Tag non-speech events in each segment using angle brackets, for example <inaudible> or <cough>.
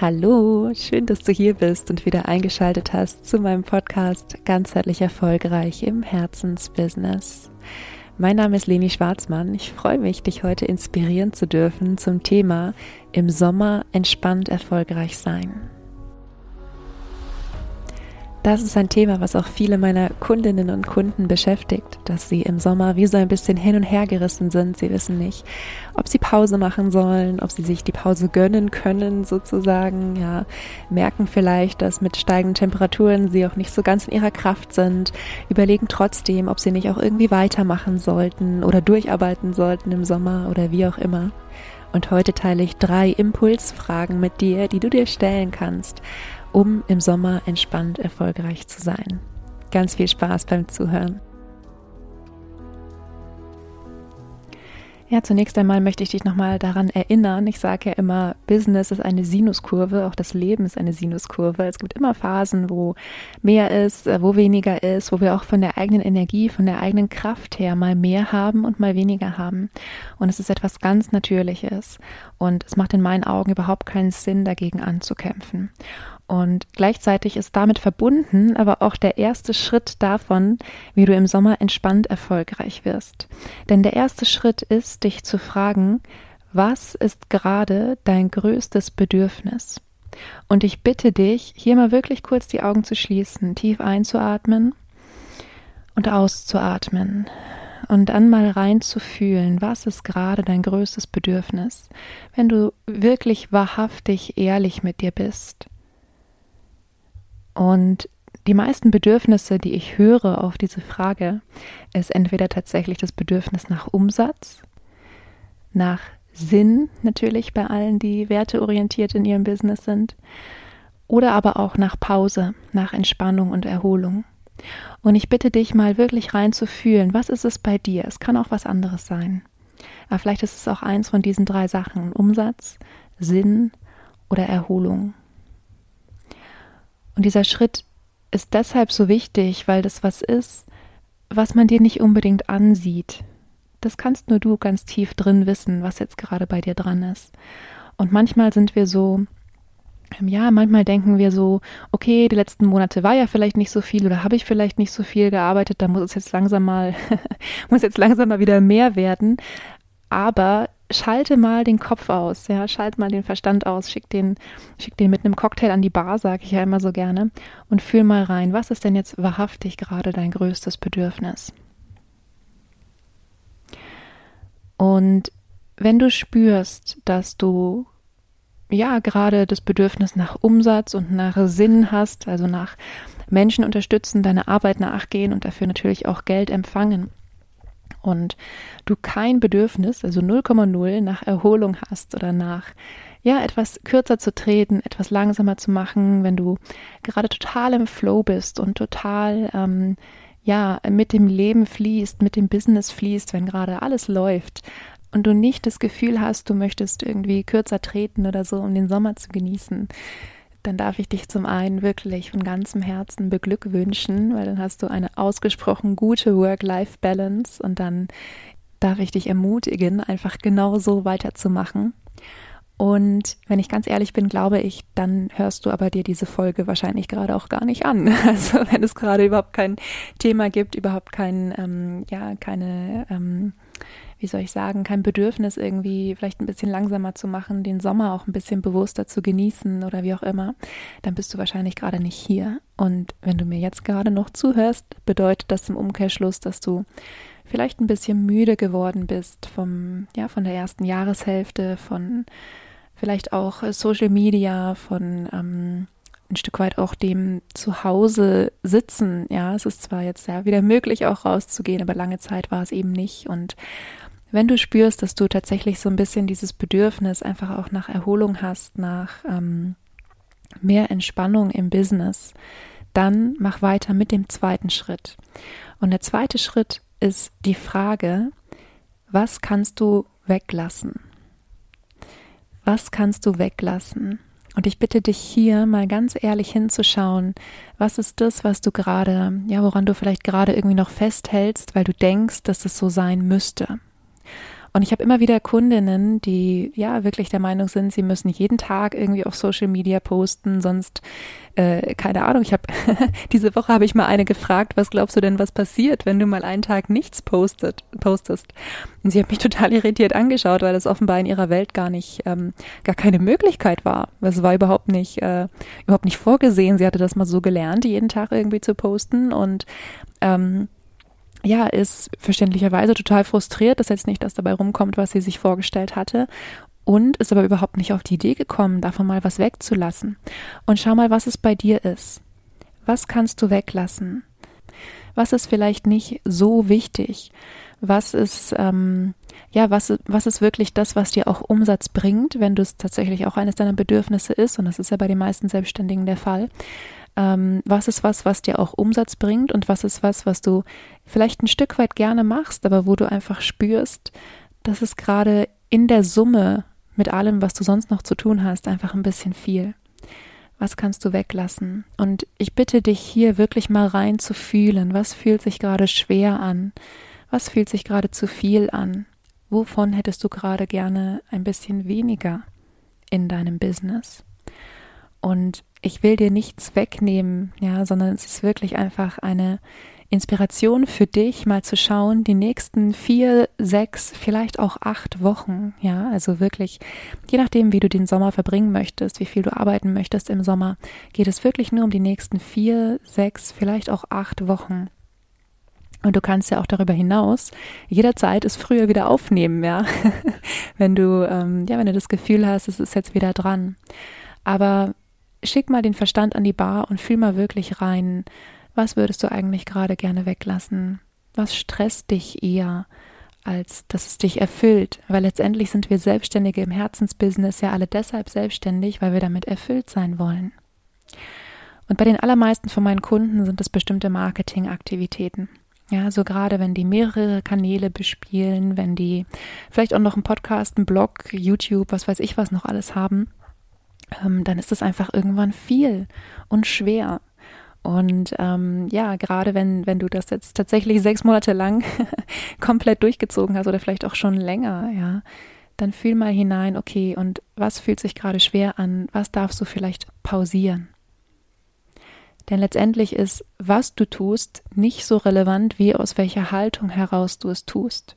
Hallo, schön, dass du hier bist und wieder eingeschaltet hast zu meinem Podcast Ganzheitlich erfolgreich im Herzensbusiness. Mein Name ist Leni Schwarzmann. Ich freue mich, dich heute inspirieren zu dürfen zum Thema im Sommer entspannt erfolgreich sein. Das ist ein Thema, was auch viele meiner Kundinnen und Kunden beschäftigt, dass sie im Sommer wie so ein bisschen hin und her gerissen sind. Sie wissen nicht, ob sie Pause machen sollen, ob sie sich die Pause gönnen können, sozusagen. Ja, merken vielleicht, dass mit steigenden Temperaturen sie auch nicht so ganz in ihrer Kraft sind, überlegen trotzdem, ob sie nicht auch irgendwie weitermachen sollten oder durcharbeiten sollten im Sommer oder wie auch immer. Und heute teile ich drei Impulsfragen mit dir, die du dir stellen kannst, um im Sommer entspannt erfolgreich zu sein. Ganz viel Spaß beim Zuhören. Ja, zunächst einmal möchte ich dich nochmal daran erinnern. Ich sage ja immer, Business ist eine Sinuskurve, auch das Leben ist eine Sinuskurve. Es gibt immer Phasen, wo mehr ist, äh, wo weniger ist, wo wir auch von der eigenen Energie, von der eigenen Kraft her mal mehr haben und mal weniger haben. Und es ist etwas ganz Natürliches. Und es macht in meinen Augen überhaupt keinen Sinn, dagegen anzukämpfen. Und gleichzeitig ist damit verbunden aber auch der erste Schritt davon, wie du im Sommer entspannt erfolgreich wirst. Denn der erste Schritt ist, dich zu fragen, was ist gerade dein größtes Bedürfnis? Und ich bitte dich, hier mal wirklich kurz die Augen zu schließen, tief einzuatmen und auszuatmen und dann mal reinzufühlen, was ist gerade dein größtes Bedürfnis, wenn du wirklich wahrhaftig ehrlich mit dir bist. Und die meisten Bedürfnisse, die ich höre auf diese Frage, ist entweder tatsächlich das Bedürfnis nach Umsatz, nach Sinn natürlich bei allen, die werteorientiert in ihrem Business sind, oder aber auch nach Pause, nach Entspannung und Erholung. Und ich bitte dich mal wirklich reinzufühlen, was ist es bei dir? Es kann auch was anderes sein. Aber vielleicht ist es auch eins von diesen drei Sachen, Umsatz, Sinn oder Erholung. Und dieser Schritt ist deshalb so wichtig, weil das was ist, was man dir nicht unbedingt ansieht. Das kannst nur du ganz tief drin wissen, was jetzt gerade bei dir dran ist. Und manchmal sind wir so, ja, manchmal denken wir so, okay, die letzten Monate war ja vielleicht nicht so viel oder habe ich vielleicht nicht so viel gearbeitet, da muss es jetzt langsam mal, <laughs> muss jetzt langsam mal wieder mehr werden. Aber schalte mal den Kopf aus, ja, schalte mal den Verstand aus, schick den, schick den mit einem Cocktail an die Bar, sage ich ja immer so gerne, und fühl mal rein, was ist denn jetzt wahrhaftig gerade dein größtes Bedürfnis? Und wenn du spürst, dass du ja gerade das Bedürfnis nach Umsatz und nach Sinn hast, also nach Menschen unterstützen, deine Arbeit nachgehen und dafür natürlich auch Geld empfangen, und du kein Bedürfnis, also 0,0 nach Erholung hast oder nach ja, etwas kürzer zu treten, etwas langsamer zu machen, wenn du gerade total im Flow bist und total ähm, ja mit dem Leben fließt, mit dem Business fließt, wenn gerade alles läuft und du nicht das Gefühl hast, du möchtest irgendwie kürzer treten oder so, um den Sommer zu genießen, dann darf ich dich zum einen wirklich von ganzem Herzen beglückwünschen, weil dann hast du eine ausgesprochen gute Work-Life-Balance und dann darf ich dich ermutigen, einfach genau so weiterzumachen. Und wenn ich ganz ehrlich bin, glaube ich, dann hörst du aber dir diese Folge wahrscheinlich gerade auch gar nicht an. <laughs> Also wenn es gerade überhaupt kein Thema gibt, überhaupt kein, ähm, ja, keine ähm, wie soll ich sagen, kein Bedürfnis irgendwie vielleicht ein bisschen langsamer zu machen, den Sommer auch ein bisschen bewusster zu genießen oder wie auch immer, dann bist du wahrscheinlich gerade nicht hier. Und wenn du mir jetzt gerade noch zuhörst, bedeutet das im Umkehrschluss, dass du vielleicht ein bisschen müde geworden bist vom, ja, von der ersten Jahreshälfte, von vielleicht auch Social Media, von ähm, ein Stück weit auch dem Zuhause sitzen. Ja, es ist zwar jetzt ja wieder möglich, auch rauszugehen, aber lange Zeit war es eben nicht. Und wenn du spürst, dass du tatsächlich so ein bisschen dieses Bedürfnis einfach auch nach Erholung hast, nach ähm, mehr Entspannung im Business, dann mach weiter mit dem zweiten Schritt. Und der zweite Schritt ist die Frage, was kannst du weglassen? Was kannst du weglassen? Und ich bitte dich hier mal ganz ehrlich hinzuschauen, was ist das, was du gerade, ja, woran du vielleicht gerade irgendwie noch festhältst, weil du denkst, dass es so sein müsste. Und ich habe immer wieder Kundinnen, die ja wirklich der Meinung sind, sie müssen jeden Tag irgendwie auf Social Media posten, sonst äh, keine Ahnung. Ich habe <laughs> diese Woche habe ich mal eine gefragt, was glaubst du denn, was passiert, wenn du mal einen Tag nichts postet, postest? Und sie hat mich total irritiert angeschaut, weil das offenbar in ihrer Welt gar nicht, ähm, gar keine Möglichkeit war. Es war überhaupt nicht, äh, überhaupt nicht vorgesehen. Sie hatte das mal so gelernt, jeden Tag irgendwie zu posten und ähm, ja, ist verständlicherweise total frustriert, dass jetzt nicht das dabei rumkommt, was sie sich vorgestellt hatte. Und ist aber überhaupt nicht auf die Idee gekommen, davon mal was wegzulassen. Und schau mal, was es bei dir ist. Was kannst du weglassen? Was ist vielleicht nicht so wichtig? Was ist, ähm, ja, was, was ist wirklich das, was dir auch Umsatz bringt, wenn du es tatsächlich auch eines deiner Bedürfnisse ist? Und das ist ja bei den meisten Selbstständigen der Fall ähm, was ist was, was dir auch Umsatz bringt und was ist was, was du vielleicht ein Stück weit gerne machst, aber wo du einfach spürst, dass es gerade in der Summe mit allem, was du sonst noch zu tun hast, einfach ein bisschen viel. Was kannst du weglassen? Und ich bitte dich hier wirklich mal rein zu fühlen. Was fühlt sich gerade schwer an? Was fühlt sich gerade zu viel an? Wovon hättest du gerade gerne ein bisschen weniger in deinem Business? Und ich will dir nichts wegnehmen, ja, sondern es ist wirklich einfach eine Inspiration für dich, mal zu schauen, die nächsten vier, sechs, vielleicht auch acht Wochen, ja, also wirklich, je nachdem, wie du den Sommer verbringen möchtest, wie viel du arbeiten möchtest im Sommer, geht es wirklich nur um die nächsten vier, sechs, vielleicht auch acht Wochen. Und du kannst ja auch darüber hinaus jederzeit es früher wieder aufnehmen, ja, <laughs> wenn du, ähm, ja, wenn du das Gefühl hast, es ist jetzt wieder dran. Aber schick mal den Verstand an die Bar und fühl mal wirklich rein, was würdest du eigentlich gerade gerne weglassen? Was stresst dich eher, als dass es dich erfüllt? Weil letztendlich sind wir Selbstständige im Herzensbusiness ja alle deshalb selbstständig, weil wir damit erfüllt sein wollen. Und bei den allermeisten von meinen Kunden sind es bestimmte Marketingaktivitäten. Ja, so gerade wenn die mehrere Kanäle bespielen, wenn die vielleicht auch noch einen Podcast, einen Blog, YouTube, was weiß ich was noch alles haben ähm, dann ist es einfach irgendwann viel und schwer. Und ähm, ja, gerade wenn, wenn du das jetzt tatsächlich sechs Monate lang <laughs> komplett durchgezogen hast oder vielleicht auch schon länger, ja, dann fühl mal hinein, okay, und was fühlt sich gerade schwer an? Was darfst du vielleicht pausieren? Denn letztendlich ist, was du tust, nicht so relevant, wie aus welcher Haltung heraus du es tust.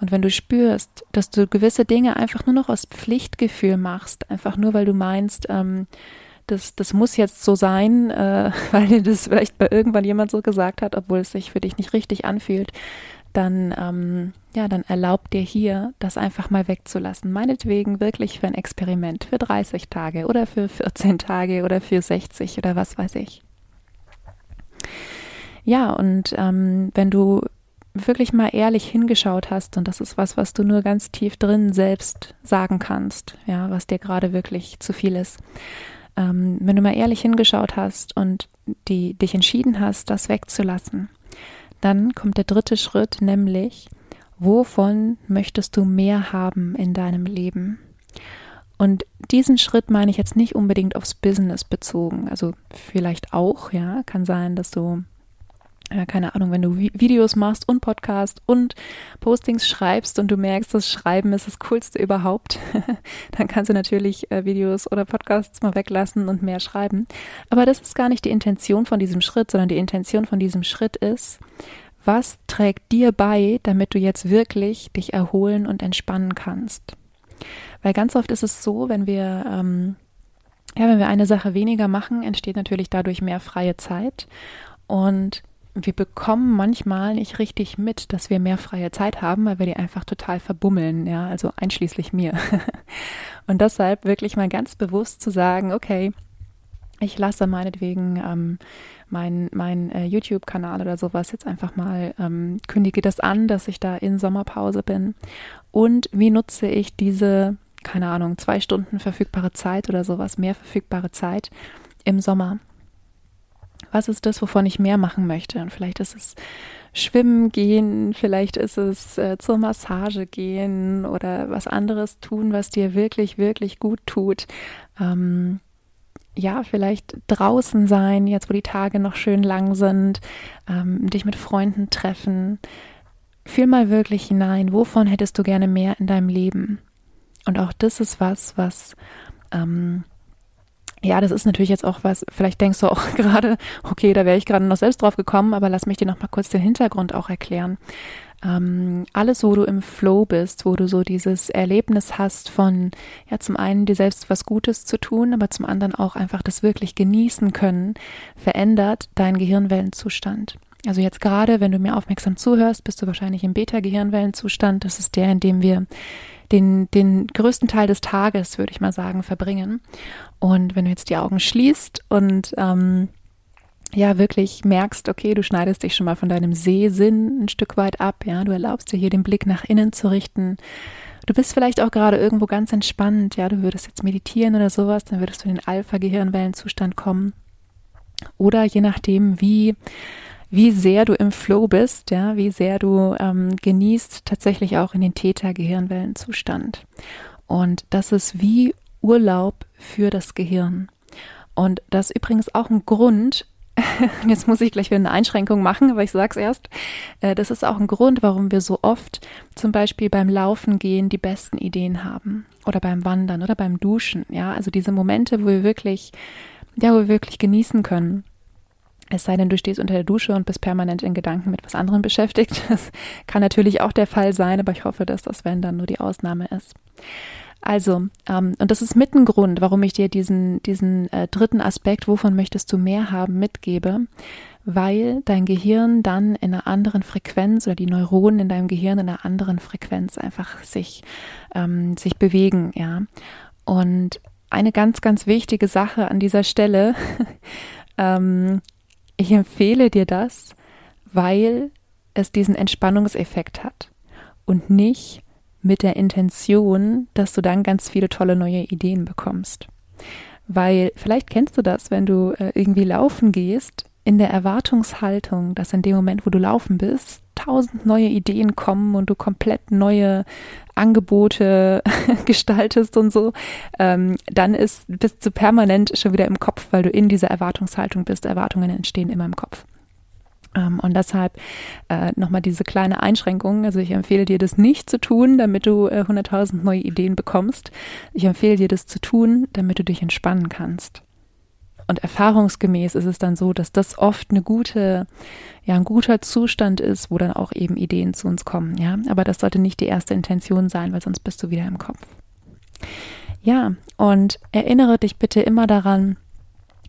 Und wenn du spürst, dass du gewisse Dinge einfach nur noch aus Pflichtgefühl machst, einfach nur weil du meinst, ähm, das, das muss jetzt so sein, äh, <laughs> weil dir das vielleicht bei irgendwann jemand so gesagt hat, obwohl es sich für dich nicht richtig anfühlt, dann, ähm, ja, dann erlaub dir hier, das einfach mal wegzulassen. Meinetwegen wirklich für ein Experiment, für 30 Tage oder für 14 Tage oder für 60 oder was weiß ich. Ja, und ähm, wenn du wirklich mal ehrlich hingeschaut hast, und das ist was, was du nur ganz tief drin selbst sagen kannst, ja, was dir gerade wirklich zu viel ist. Ähm, wenn du mal ehrlich hingeschaut hast und die, dich entschieden hast, das wegzulassen, dann kommt der dritte Schritt, nämlich, wovon möchtest du mehr haben in deinem Leben? Und diesen Schritt meine ich jetzt nicht unbedingt aufs Business bezogen. Also vielleicht auch, ja, kann sein, dass du ja, keine Ahnung, wenn du Videos machst und Podcast und Postings schreibst und du merkst, das Schreiben ist das Coolste überhaupt, <laughs> dann kannst du natürlich äh, Videos oder Podcasts mal weglassen und mehr schreiben. Aber das ist gar nicht die Intention von diesem Schritt, sondern die Intention von diesem Schritt ist, was trägt dir bei, damit du jetzt wirklich dich erholen und entspannen kannst? Weil ganz oft ist es so, wenn wir ähm, ja, wenn wir eine Sache weniger machen, entsteht natürlich dadurch mehr freie Zeit. Und wir bekommen manchmal nicht richtig mit, dass wir mehr freie Zeit haben, weil wir die einfach total verbummeln, ja, also einschließlich mir. <laughs> Und deshalb wirklich mal ganz bewusst zu sagen, okay, ich lasse meinetwegen ähm, mein, mein äh, YouTube-Kanal oder sowas jetzt einfach mal, ähm, kündige das an, dass ich da in Sommerpause bin. Und wie nutze ich diese, keine Ahnung, zwei Stunden verfügbare Zeit oder sowas, mehr verfügbare Zeit im Sommer? Was ist das, wovon ich mehr machen möchte? Und vielleicht ist es Schwimmen gehen, vielleicht ist es äh, zur Massage gehen oder was anderes tun, was dir wirklich, wirklich gut tut. Ähm, ja, vielleicht draußen sein, jetzt wo die Tage noch schön lang sind, ähm, dich mit Freunden treffen. Fühl mal wirklich hinein, wovon hättest du gerne mehr in deinem Leben? Und auch das ist was, was, ähm, ja, das ist natürlich jetzt auch was, vielleicht denkst du auch <laughs> gerade, okay, da wäre ich gerade noch selbst drauf gekommen, aber lass mich dir noch mal kurz den Hintergrund auch erklären. Ähm, alles, wo du im Flow bist, wo du so dieses Erlebnis hast von, ja, zum einen dir selbst was Gutes zu tun, aber zum anderen auch einfach das wirklich genießen können, verändert deinen Gehirnwellenzustand. Also jetzt gerade, wenn du mir aufmerksam zuhörst, bist du wahrscheinlich im Beta-Gehirnwellenzustand. Das ist der, in dem wir den, den größten Teil des Tages, würde ich mal sagen, verbringen. Und wenn du jetzt die Augen schließt und ähm, ja wirklich merkst, okay, du schneidest dich schon mal von deinem Sehsinn ein Stück weit ab, ja, du erlaubst dir hier den Blick nach innen zu richten. Du bist vielleicht auch gerade irgendwo ganz entspannt, ja, du würdest jetzt meditieren oder sowas, dann würdest du in den Alpha-Gehirnwellenzustand kommen. Oder je nachdem, wie wie sehr du im Flow bist, ja, wie sehr du ähm, genießt, tatsächlich auch in den Theta-Gehirnwellenzustand. Und das ist wie Urlaub für das Gehirn. Und das ist übrigens auch ein Grund, <laughs> jetzt muss ich gleich wieder eine Einschränkung machen, aber ich sag's erst. Äh, das ist auch ein Grund, warum wir so oft zum Beispiel beim Laufen gehen die besten Ideen haben. Oder beim Wandern oder beim Duschen. Ja, also diese Momente, wo wir wirklich, ja, wo wir wirklich genießen können. Es sei denn, du stehst unter der Dusche und bist permanent in Gedanken mit was anderem beschäftigt. <laughs> Das kann natürlich auch der Fall sein, aber ich hoffe, dass das, wenn dann nur die Ausnahme ist. Also, ähm, und das ist mit Grund, warum ich dir diesen, diesen äh, dritten Aspekt, wovon möchtest du mehr haben, mitgebe, weil dein Gehirn dann in einer anderen Frequenz oder die Neuronen in deinem Gehirn in einer anderen Frequenz einfach sich, ähm, sich bewegen, ja. Und eine ganz, ganz wichtige Sache an dieser Stelle, <laughs> ähm, ich empfehle dir das, weil es diesen Entspannungseffekt hat und nicht mit der Intention, dass du dann ganz viele tolle neue Ideen bekommst. Weil vielleicht kennst du das, wenn du äh, irgendwie laufen gehst, in der Erwartungshaltung, dass in dem Moment, wo du laufen bist, tausend neue Ideen kommen und du komplett neue Angebote <laughs> gestaltest und so, ähm, dann ist, bist du permanent schon wieder im Kopf, weil du in dieser Erwartungshaltung bist. Erwartungen entstehen immer im Kopf. Ähm, und deshalb äh, nochmal diese kleine Einschränkung. Also ich empfehle dir das nicht zu tun, damit du äh, 100.000 neue Ideen bekommst. Ich empfehle dir das zu tun, damit du dich entspannen kannst. Und erfahrungsgemäß ist es dann so, dass das oft eine gute, ja, ein guter Zustand ist, wo dann auch eben Ideen zu uns kommen, ja. Aber das sollte nicht die erste Intention sein, weil sonst bist du wieder im Kopf. Ja, und erinnere dich bitte immer daran,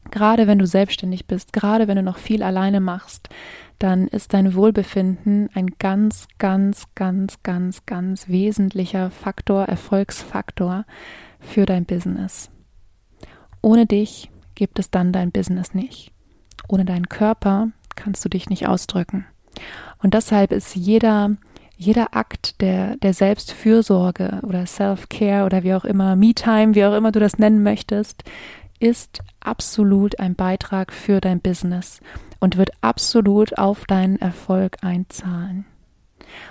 gerade wenn du selbstständig bist, gerade wenn du noch viel alleine machst, dann ist dein Wohlbefinden ein ganz, ganz, ganz, ganz, ganz wesentlicher Faktor, Erfolgsfaktor für dein Business. Ohne dich gibt es dann dein Business nicht. Ohne deinen Körper kannst du dich nicht ausdrücken. Und deshalb ist jeder, jeder Akt der, der Selbstfürsorge oder Self-Care oder wie auch immer, Me-Time, wie auch immer du das nennen möchtest, ist absolut ein Beitrag für dein Business und wird absolut auf deinen Erfolg einzahlen.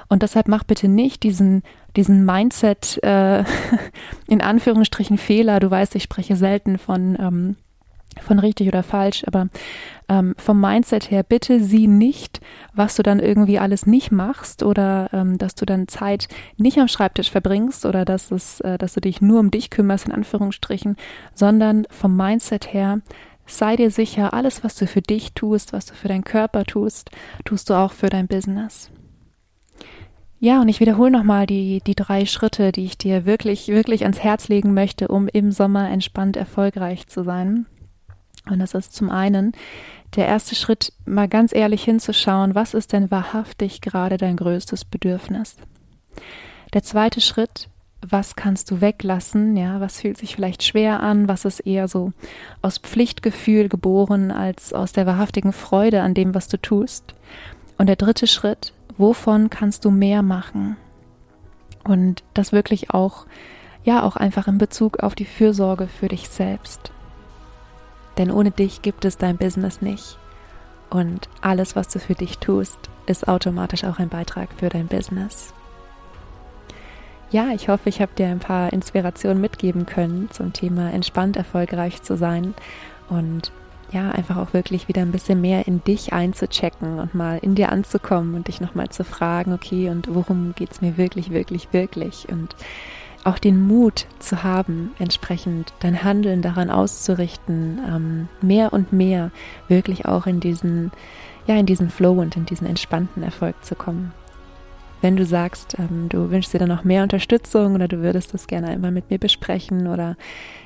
Und deshalb mach bitte nicht diesen, diesen Mindset, äh, <laughs> in Anführungsstrichen Fehler. Du weißt, ich spreche selten von, ähm, von richtig oder falsch, aber ähm, vom Mindset her bitte sieh nicht, was du dann irgendwie alles nicht machst oder ähm, dass du dann Zeit nicht am Schreibtisch verbringst oder dass es, äh, dass du dich nur um dich kümmerst in Anführungsstrichen, sondern vom Mindset her sei dir sicher, alles was du für dich tust, was du für deinen Körper tust, tust du auch für dein Business. Ja, und ich wiederhole nochmal die, die drei Schritte, die ich dir wirklich, wirklich ans Herz legen möchte, um im Sommer entspannt erfolgreich zu sein. Und das ist zum einen der erste Schritt, mal ganz ehrlich hinzuschauen, was ist denn wahrhaftig gerade dein größtes Bedürfnis? Der zweite Schritt, was kannst du weglassen? Ja, was fühlt sich vielleicht schwer an? Was ist eher so aus Pflichtgefühl geboren als aus der wahrhaftigen Freude an dem, was du tust? Und der dritte Schritt, wovon kannst du mehr machen? Und das wirklich auch, ja, auch einfach in Bezug auf die Fürsorge für dich selbst. Denn ohne dich gibt es dein Business nicht. Und alles, was du für dich tust, ist automatisch auch ein Beitrag für dein Business. Ja, ich hoffe, ich habe dir ein paar Inspirationen mitgeben können zum Thema entspannt erfolgreich zu sein. Und ja, einfach auch wirklich wieder ein bisschen mehr in dich einzuchecken und mal in dir anzukommen und dich nochmal zu fragen, okay, und worum geht es mir wirklich, wirklich, wirklich? Und auch den Mut zu haben, entsprechend dein Handeln daran auszurichten, ähm, mehr und mehr wirklich auch in diesen, ja, in diesen Flow und in diesen entspannten Erfolg zu kommen. Wenn du sagst, ähm, du wünschst dir dann noch mehr Unterstützung oder du würdest das gerne einmal mit mir besprechen oder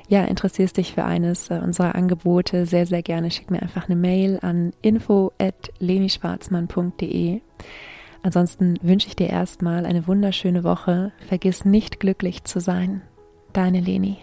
ja, interessierst dich für eines äh, unserer Angebote, sehr, sehr gerne schick mir einfach eine Mail an info@lenischwarzmann.de. Ansonsten wünsche ich dir erstmal eine wunderschöne Woche. Vergiss nicht glücklich zu sein. Deine Leni.